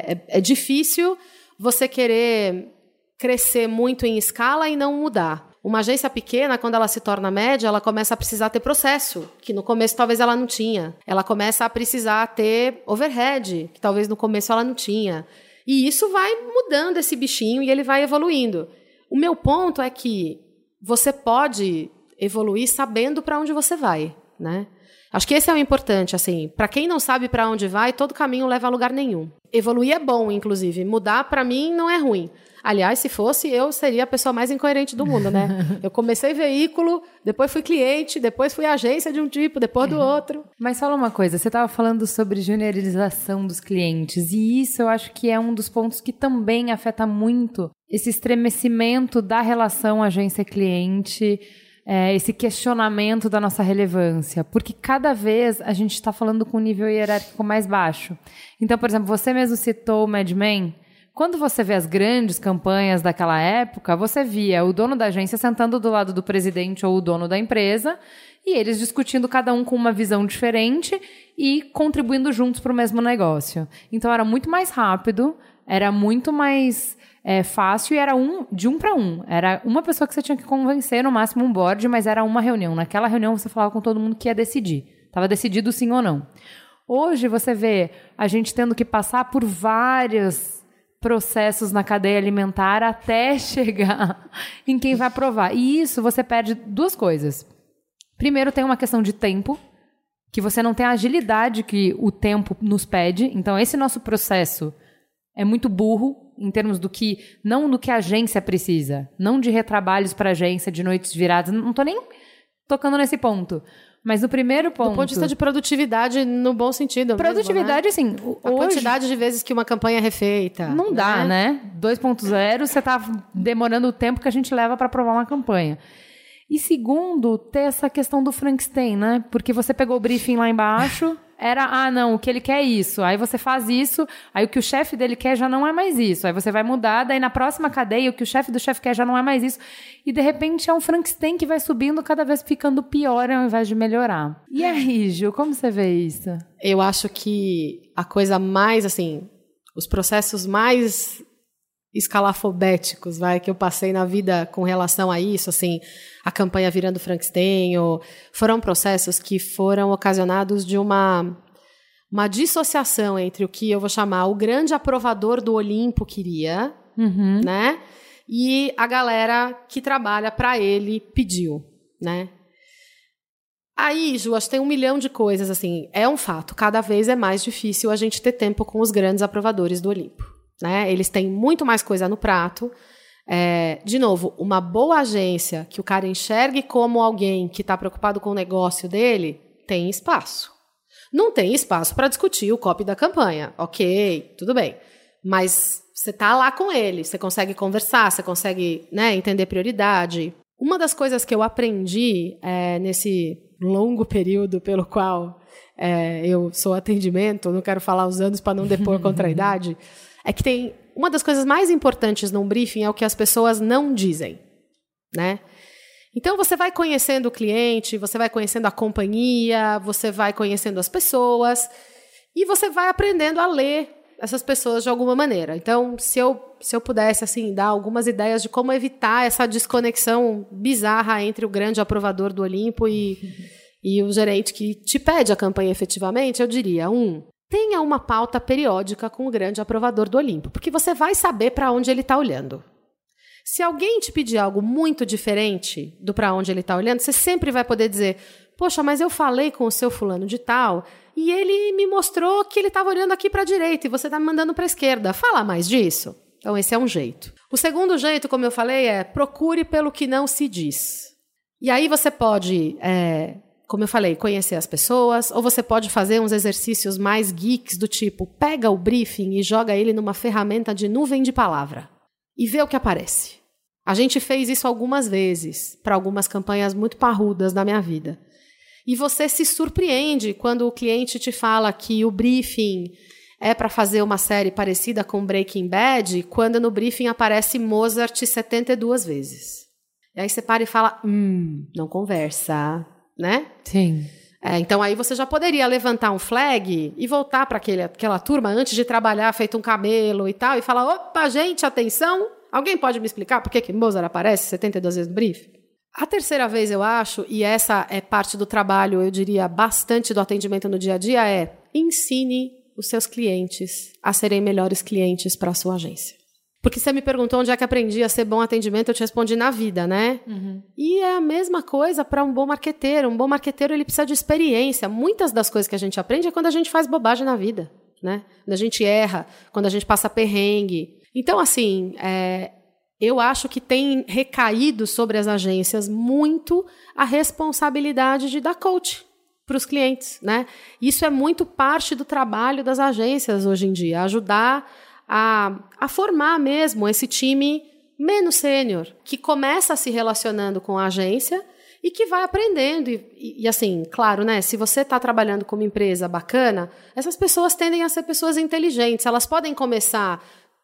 é, é- é difícil você querer crescer muito em escala e não mudar. Uma agência pequena, quando ela se torna média, ela começa a precisar ter processo, que no começo talvez ela não tinha. Ela começa a precisar ter overhead, que talvez no começo ela não tinha. E isso vai mudando esse bichinho e ele vai evoluindo. O meu ponto é que você pode evoluir sabendo para onde você vai, né? Acho que esse é o importante, assim, para quem não sabe para onde vai, todo caminho leva a lugar nenhum. Evoluir é bom, inclusive, mudar para mim não é ruim. Aliás, se fosse, eu seria a pessoa mais incoerente do mundo, né? Eu comecei veículo, depois fui cliente, depois fui agência de um tipo, depois do outro. Mas fala uma coisa, você estava falando sobre juniorização dos clientes, e isso eu acho que é um dos pontos que também afeta muito esse estremecimento da relação agência-cliente, é, esse questionamento da nossa relevância, porque cada vez a gente está falando com um nível hierárquico mais baixo. Então, por exemplo, você mesmo citou o Mad Men. Quando você vê as grandes campanhas daquela época, você via o dono da agência sentando do lado do presidente ou o dono da empresa e eles discutindo cada um com uma visão diferente e contribuindo juntos para o mesmo negócio. Então era muito mais rápido, era muito mais é, fácil e era um de um para um. Era uma pessoa que você tinha que convencer, no máximo um board, mas era uma reunião. Naquela reunião você falava com todo mundo que ia decidir. Estava decidido sim ou não. Hoje você vê a gente tendo que passar por vários processos na cadeia alimentar até chegar em quem vai aprovar. E isso você perde duas coisas. Primeiro, tem uma questão de tempo, que você não tem a agilidade que o tempo nos pede. Então, esse nosso processo é muito burro em termos do que não do que a agência precisa, não de retrabalhos para agência, de noites viradas. Não estou nem tocando nesse ponto. Mas no primeiro ponto, Do ponto de vista de produtividade, no bom sentido. mesmo, produtividade, né? assim, A hoje quantidade de vezes que uma campanha é refeita. não dá, né? 2.0, você tá demorando o tempo que a gente leva para aprovar uma campanha. E segundo, ter essa questão do Frankenstein, né? Porque você pegou o briefing lá embaixo, era, ah, não, o que ele quer é isso. Aí você faz isso, aí o que o chefe dele quer já não é mais isso. Aí você vai mudar, daí na próxima cadeia, o que o chefe do chefe quer já não é mais isso. E de repente é um Frankenstein que vai subindo, cada vez ficando pior ao invés de melhorar. E aí, Gil, como você vê isso? Eu acho que a coisa mais, assim, os processos mais escalafobéticos, vai, que eu passei na vida com relação a isso, assim, a campanha virando Frankenstein, ou, foram processos que foram ocasionados de uma uma dissociação entre o que eu vou chamar o grande aprovador do Olimpo queria, Uhum. né? E a galera que trabalha para ele pediu, né? Aí, Ju, acho que tem um milhão de coisas, assim, é um fato, cada vez é mais difícil a gente ter tempo com os grandes aprovadores do Olimpo, né? Eles têm muito mais coisa no prato. É, de novo, uma boa agência que o cara enxergue como alguém que está preocupado com o negócio dele, tem espaço. Não tem espaço para discutir o copy da campanha. Ok, tudo bem. Mas você tá lá com ele, você consegue conversar, você consegue né, entender prioridade. Uma das coisas que eu aprendi é, nesse longo período pelo qual é, eu sou atendimento, não quero falar os anos para não depor contra a idade, é que tem uma das coisas mais importantes num briefing é o que as pessoas não dizem, né? Então você vai conhecendo o cliente, você vai conhecendo a companhia, você vai conhecendo as pessoas e você vai aprendendo a ler essas pessoas de alguma maneira. Então, se eu, se eu pudesse assim dar algumas ideias de como evitar essa desconexão bizarra entre o grande aprovador do Olimpo e, e o gerente que te pede a campanha efetivamente, eu diria: um, tenha uma pauta periódica com o grande aprovador do Olimpo, porque você vai saber para onde ele está olhando. Se alguém te pedir algo muito diferente do para onde ele está olhando, você sempre vai poder dizer: Poxa, mas eu falei com o seu fulano de tal e ele me mostrou que ele estava olhando aqui para a direita e você está me mandando para a esquerda. Fala mais disso. Então, esse é um jeito. O segundo jeito, como eu falei, é procure pelo que não se diz. E aí você pode é, como eu falei, conhecer as pessoas, ou você pode fazer uns exercícios mais geeks do tipo, pega o briefing e joga ele numa ferramenta de nuvem de palavra e vê o que aparece. A gente fez isso algumas vezes para algumas campanhas muito parrudas da minha vida. E você se surpreende quando o cliente te fala que o briefing é para fazer uma série parecida com Breaking Bad, quando no briefing aparece Mozart 72 vezes. E aí você para e fala: hum, não conversa né? Sim. É, então aí você já poderia levantar um flag e voltar para aquela turma antes de trabalhar feito um cabelo e tal e falar: opa, gente, atenção! Alguém pode me explicar por que, que Mozart aparece 72 vezes no brief? A terceira vez, eu acho, e essa é parte do trabalho, eu diria, bastante do atendimento no dia a dia, é ensine os seus clientes a serem melhores clientes para a sua agência. Porque você me perguntou onde é que aprendi a ser bom atendimento, eu te respondi na vida, né? Uhum. E é a mesma coisa para um bom marqueteiro. Um bom marqueteiro ele precisa de experiência. Muitas das coisas que a gente aprende é quando a gente faz bobagem na vida, né? Quando a gente erra, quando a gente passa perrengue. Então, assim, é, eu acho que tem recaído sobre as agências muito a responsabilidade de dar coach para os clientes, né? Isso é muito parte do trabalho das agências hoje em dia, ajudar a, a formar mesmo esse time menos sênior, que começa se relacionando com a agência e que vai aprendendo. E, e, e assim, claro, né? Se você está trabalhando com uma empresa bacana, essas pessoas tendem a ser pessoas inteligentes. Elas podem começar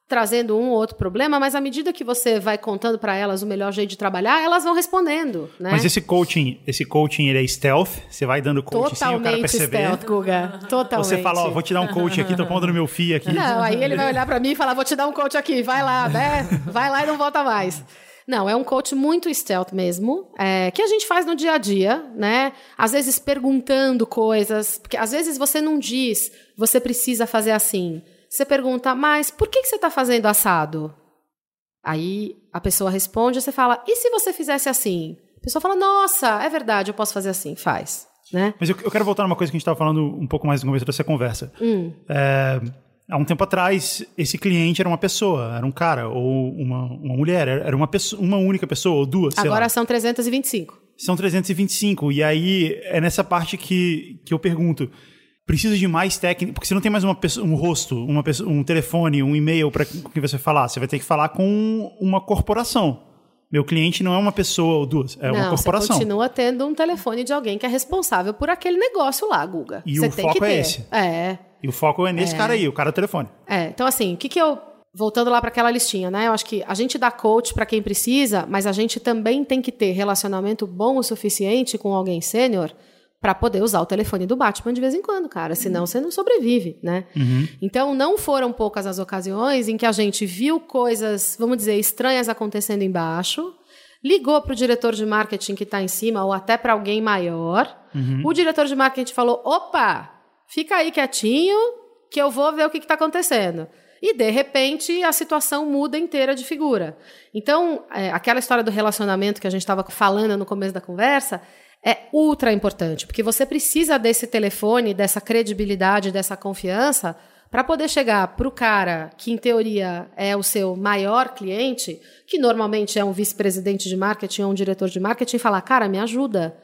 trazendo um ou outro problema, mas à medida que você vai contando para elas o melhor jeito de trabalhar, elas vão respondendo, né? Mas esse coaching, esse coaching ele é stealth, você vai dando coaching sem o cara perceber. stealth, Guga. Totalmente. Você fala, ó, vou te dar um coach aqui, tô pondo no meu fio aqui. Não, aí ele vai olhar para mim e falar, vou te dar um coach aqui, vai lá, né? Vai lá e não volta mais. Não, é um coach muito stealth mesmo, é, que a gente faz no dia a dia, né? Às vezes perguntando coisas, porque às vezes você não diz, você precisa fazer assim. Você pergunta, mas por que, que você está fazendo assado? Aí a pessoa responde, você fala, e se você fizesse assim? A pessoa fala, nossa, é verdade, eu posso fazer assim, faz. Né? Mas eu, eu quero voltar numa coisa que a gente estava falando um pouco mais no começo dessa conversa. Hum. É, há um tempo atrás, esse cliente era uma pessoa, era um cara ou uma, uma mulher, era uma, pessoa, uma única pessoa ou duas. Agora são 325. São 325. E aí é nessa parte que, que eu pergunto precisa de mais técnica, porque você não tem mais uma pessoa, um rosto, uma pessoa, um telefone, um e-mail para que você falar. Você vai ter que falar com uma corporação. Meu cliente não é uma pessoa ou duas, é não, uma corporação. Você continua tendo um telefone de alguém que é responsável por aquele negócio lá, Guga. E você o foco é esse. É. E o foco é nesse é. cara aí, o cara do telefone. É. Então, assim, o que, que eu. Voltando lá para aquela listinha, né? Eu acho que a gente dá coach para quem precisa, mas a gente também tem que ter relacionamento bom o suficiente com alguém sênior para poder usar o telefone do Batman de vez em quando, cara. Senão você não sobrevive, né? Uhum. Então, não foram poucas as ocasiões em que a gente viu coisas, vamos dizer, estranhas acontecendo embaixo, ligou para o diretor de marketing que está em cima, ou até para alguém maior. Uhum. O diretor de marketing falou: opa, fica aí quietinho, que eu vou ver o que está acontecendo. E, de repente, a situação muda inteira de figura. Então, é, aquela história do relacionamento que a gente estava falando no começo da conversa é ultra importante, porque você precisa desse telefone, dessa credibilidade, dessa confiança para poder chegar para o cara que, em teoria, é o seu maior cliente, que normalmente é um vice-presidente de marketing ou um diretor de marketing, e falar: cara, me ajuda,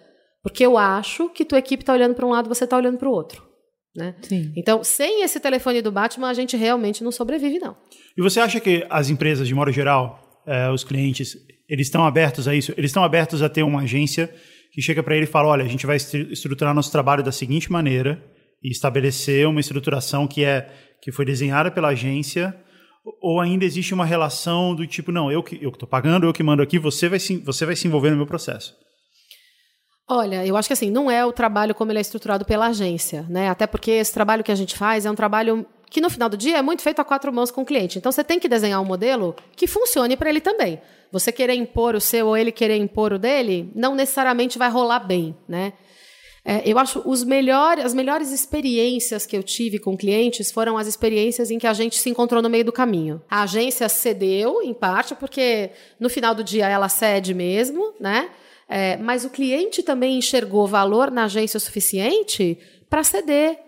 porque eu acho que tua equipe está olhando para um lado você está olhando para o outro. Né? Então, sem esse telefone do Batman, a gente realmente não sobrevive, não. E você acha que as empresas, de modo geral, eh, os clientes, eles estão abertos a isso? Eles estão abertos a ter uma agência que chega para ele e fala: olha, a gente vai estruturar nosso trabalho da seguinte maneira e estabelecer uma estruturação que é que foi desenhada pela agência ou ainda existe uma relação do tipo não eu que eu estou pagando eu que mando aqui você vai se, você vai se envolver no meu processo Olha, eu acho que assim, não é o trabalho como ele é estruturado pela agência, né? Até porque esse trabalho que a gente faz é um trabalho que no final do dia é muito feito a quatro mãos com o cliente. Então você tem que desenhar um modelo que funcione para ele também. Você querer impor o seu ou ele querer impor o dele, não necessariamente vai rolar bem, né? É, eu acho os melhores, as melhores experiências que eu tive com clientes foram as experiências em que a gente se encontrou no meio do caminho. A agência cedeu, em parte, porque no final do dia ela cede mesmo, né? É, mas o cliente também enxergou valor na agência o suficiente para ceder,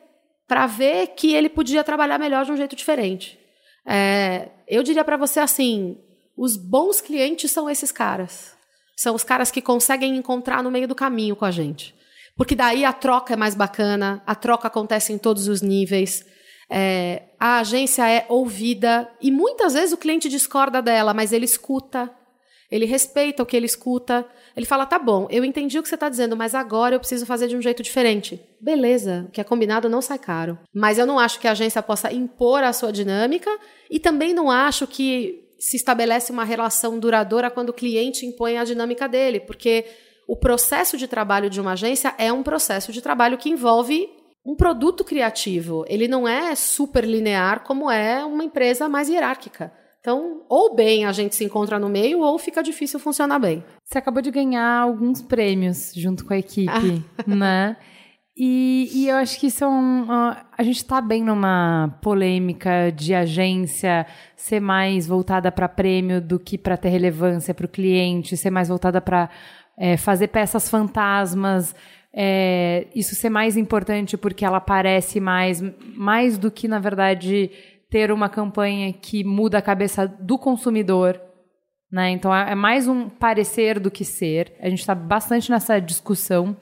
para ver que ele podia trabalhar melhor de um jeito diferente. É, eu diria para você assim: os bons clientes são esses caras. São os caras que conseguem encontrar no meio do caminho com a gente. Porque daí a troca é mais bacana, a troca acontece em todos os níveis. É, a agência é ouvida e muitas vezes o cliente discorda dela, mas ele escuta, ele respeita o que ele escuta. Ele fala: tá bom, eu entendi o que você está dizendo, mas agora eu preciso fazer de um jeito diferente. Beleza, o que é combinado não sai caro. Mas eu não acho que a agência possa impor a sua dinâmica e também não acho que se estabelece uma relação duradoura quando o cliente impõe a dinâmica dele, porque o processo de trabalho de uma agência é um processo de trabalho que envolve um produto criativo. Ele não é super linear como é uma empresa mais hierárquica. Então, ou bem a gente se encontra no meio, ou fica difícil funcionar bem. Você acabou de ganhar alguns prêmios junto com a equipe, né? E, e, eu acho que isso é um, a gente está bem numa polêmica de agência ser mais voltada para prêmio do que para ter relevância para o cliente, ser mais voltada para é, fazer peças fantasmas. É, isso ser mais importante porque ela aparece mais, mais do que, na verdade, ter uma campanha que muda a cabeça do consumidor. Né? Então é, é mais um parecer do que ser. A gente está bastante nessa discussão.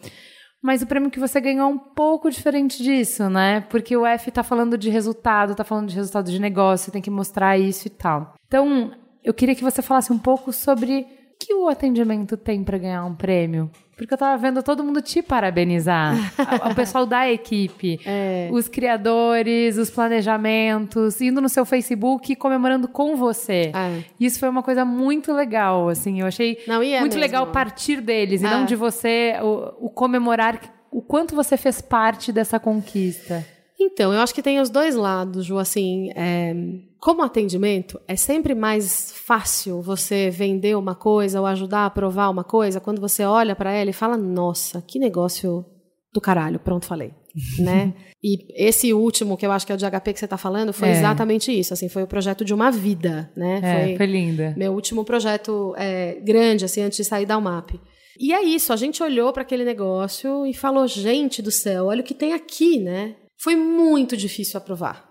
Mas o prêmio que você ganhou é um pouco diferente disso, né? Porque o F está falando de resultado, está falando de resultado de negócio, tem que mostrar isso e tal. Então, eu queria que você falasse um pouco sobre que o atendimento tem para ganhar um prêmio? Porque eu tava vendo todo mundo te parabenizar. o pessoal da equipe, é. os criadores, os planejamentos, indo no seu Facebook e comemorando com você. É. Isso foi uma coisa muito legal, assim. Eu achei não, é muito mesmo. legal partir deles e não é. de você o, o comemorar o quanto você fez parte dessa conquista. Então, eu acho que tem os dois lados, Ju. Assim, é, como atendimento, é sempre mais fácil você vender uma coisa ou ajudar a aprovar uma coisa quando você olha para ela e fala: Nossa, que negócio do caralho. Pronto, falei. né? E esse último, que eu acho que é o de HP que você está falando, foi é. exatamente isso. Assim, foi o projeto de uma vida, né? É, foi, foi linda. Meu último projeto é, grande, assim, antes de sair da UMAP. E é isso, a gente olhou para aquele negócio e falou: gente do céu, olha o que tem aqui, né? Foi muito difícil aprovar.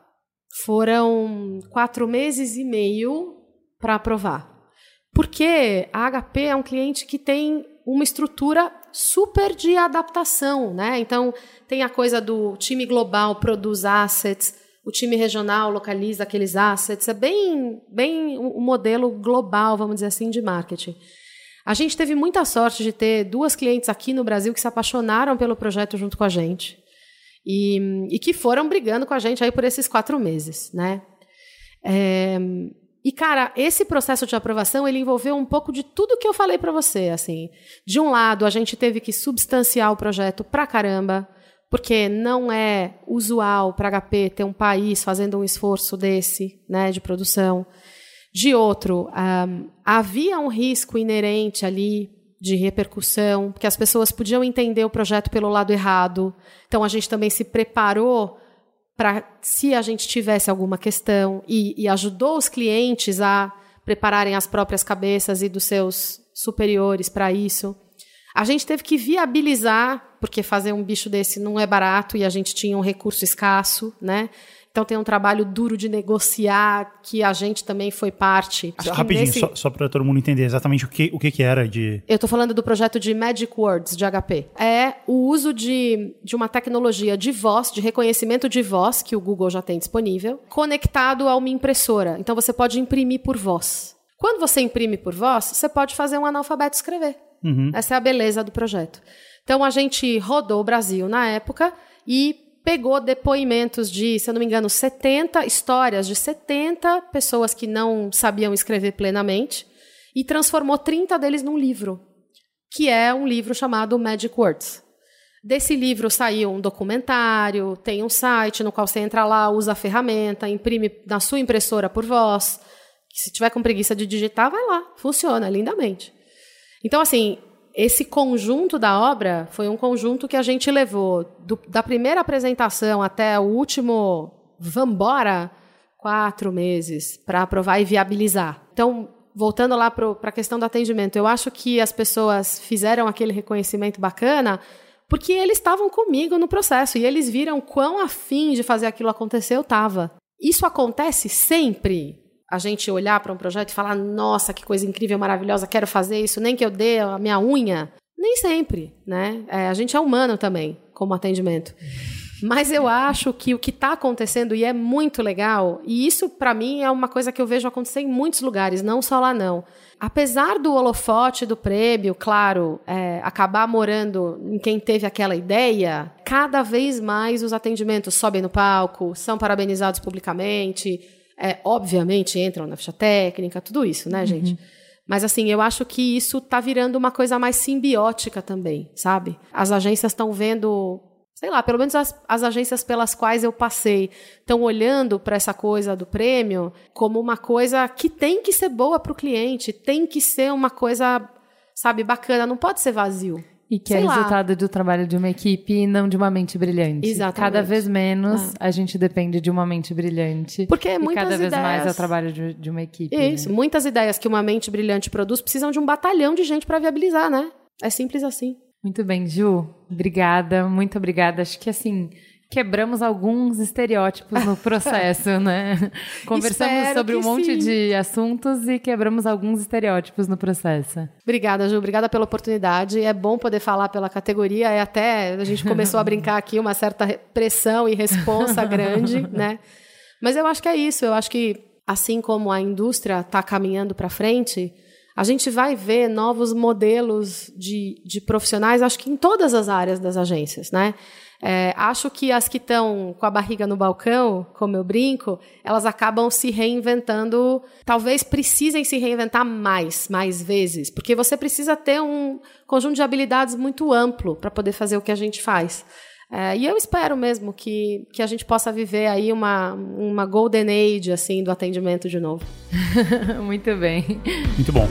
Foram quatro meses e meio para aprovar. Porque a HP é um cliente que tem uma estrutura super de adaptação, né? Então, tem a coisa do time global produz assets, o time regional localiza aqueles assets, é bem, bem o modelo global, vamos dizer assim, de marketing. A gente teve muita sorte de ter duas clientes aqui no Brasil que se apaixonaram pelo projeto junto com a gente e, e que foram brigando com a gente aí por esses quatro meses, né? É, e cara, esse processo de aprovação ele envolveu um pouco de tudo que eu falei para você, assim. De um lado, a gente teve que substanciar o projeto pra caramba, porque não é usual para HP ter um país fazendo um esforço desse, né, de produção. De outro, um, havia um risco inerente ali de repercussão, porque as pessoas podiam entender o projeto pelo lado errado. Então a gente também se preparou para se a gente tivesse alguma questão e, e, ajudou os clientes a prepararem as próprias cabeças e dos seus superiores para isso. A gente teve que viabilizar, porque fazer um bicho desse não é barato e a gente tinha um recurso escasso, né? Então tem um trabalho duro de negociar que a gente também foi parte. Acho Rapidinho, nesse... só, só para todo mundo entender exatamente o que, o que, que era de. Eu estou falando do projeto de Magic Words de HP. É o uso de, de uma tecnologia de voz, de reconhecimento de voz, que o Google já tem disponível, conectado a uma impressora. Então você pode imprimir por voz. Quando você imprime por voz, você pode fazer um analfabeto escrever. Uhum. Essa é a beleza do projeto. Então a gente rodou o Brasil na época e pegou depoimentos de, se eu não me engano, 70 histórias de 70 pessoas que não sabiam escrever plenamente e transformou 30 deles num livro, que é um livro chamado Magic Words. Desse livro saiu um documentário, tem um site no qual você entra lá, usa a ferramenta, imprime na sua impressora por voz. Se tiver com preguiça de digitar, vai lá, funciona lindamente. Então, assim, esse conjunto da obra foi um conjunto que a gente levou do, da primeira apresentação até o último vambora quatro meses para aprovar e viabilizar. Então, voltando lá para a questão do atendimento, eu acho que as pessoas fizeram aquele reconhecimento bacana porque eles estavam comigo no processo e eles viram quão afim de fazer aquilo acontecer eu estava. Isso acontece sempre. A gente olhar para um projeto e falar, nossa, que coisa incrível, maravilhosa, quero fazer isso, nem que eu dê a minha unha. Nem sempre, né? É, a gente é humano também, como atendimento. Mas eu acho que o que está acontecendo, e é muito legal, e isso para mim é uma coisa que eu vejo acontecer em muitos lugares, não só lá não. Apesar do holofote do prêmio, claro, é, acabar morando em quem teve aquela ideia, cada vez mais os atendimentos sobem no palco, são parabenizados publicamente, é, obviamente entram na ficha técnica, tudo isso, né, gente? Uhum. Mas assim, eu acho que isso está virando uma coisa mais simbiótica também, sabe? As agências estão vendo sei lá, pelo menos as, as agências pelas quais eu passei estão olhando para essa coisa do prêmio como uma coisa que tem que ser boa para o cliente, tem que ser uma coisa, sabe, bacana, não pode ser vazio. E que é Sei é lá. resultado do trabalho de uma equipe e não de uma mente brilhante. Exatamente. Cada vez menos ah. a gente depende de uma mente brilhante. Porque muitas e cada ideias... vez mais é o trabalho de, de uma equipe. Isso. Né? Muitas ideias que uma mente brilhante produz precisam de um batalhão de gente para viabilizar, né? É simples assim. Muito bem, Ju. Obrigada, muito obrigada. Acho que assim quebramos alguns estereótipos no processo, né? Conversamos sobre um monte sim. de assuntos e quebramos alguns estereótipos no processo. Obrigada, Ju. Obrigada pela oportunidade. É bom poder falar pela categoria. É até a gente começou a brincar aqui uma certa pressão e responsa grande, né? Mas eu acho que é isso. Eu acho que assim como a indústria está caminhando para frente, a gente vai ver novos modelos de, de profissionais, acho que em todas as áreas das agências, né? É, acho que as que estão com a barriga no balcão, como eu brinco, elas acabam se reinventando. Talvez precisem se reinventar mais, mais vezes, porque você precisa ter um conjunto de habilidades muito amplo para poder fazer o que a gente faz. É, e eu espero mesmo que, que a gente possa viver aí uma, uma golden age assim do atendimento de novo. Muito bem. Muito bom.